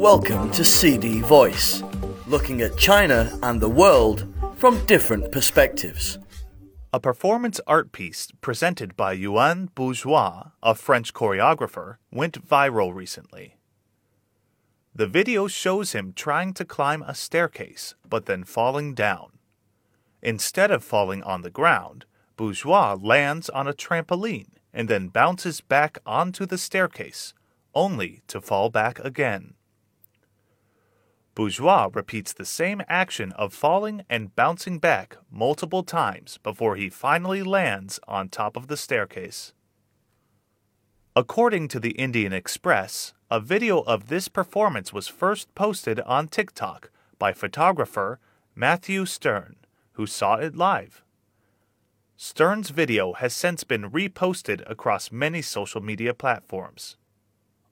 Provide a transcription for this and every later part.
Welcome to CD Voice, looking at China and the world from different perspectives. A performance art piece presented by Yoann Bourgeois, a French choreographer, went viral recently. The video shows him trying to climb a staircase, but then falling down. Instead of falling on the ground, Bourgeois lands on a trampoline and then bounces back onto the staircase, only to fall back again. Bourgeois repeats the same action of falling and bouncing back multiple times before he finally lands on top of the staircase. According to the Indian Express, a video of this performance was first posted on TikTok by photographer Mathieu Stern, who saw it live. Stern's video has since been reposted across many social media platforms.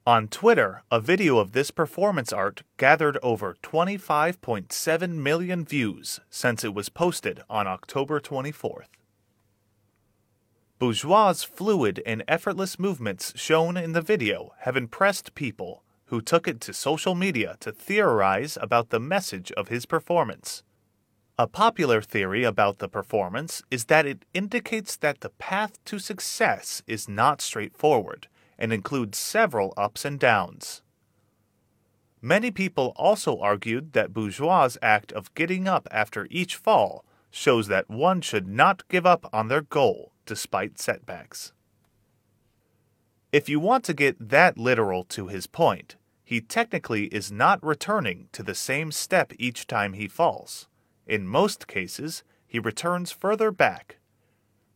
On Twitter, a video of this performance art gathered over 25.7 million views since it was posted on October 24th. Bourgeois' fluid and effortless movements shown in the video have impressed people who took it to social media to theorize about the message of his performance. A popular theory about the performance is that it indicates that the path to success is not straightforward and includes several ups and downs. Many people also argued that Bourgeois' act of getting up after each fall shows that one should not give up on their goal despite setbacks. If you want to get that literal to his point, he technically is not returning to the same step each time he falls. In most cases, he returns further back.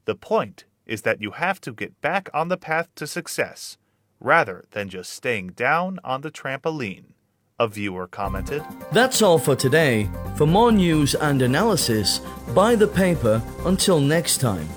The point is that you have to get back on the path to success rather than just staying down on the trampoline, a viewer commented. That's all for today. For more news and analysis, buy the paper. Until next time.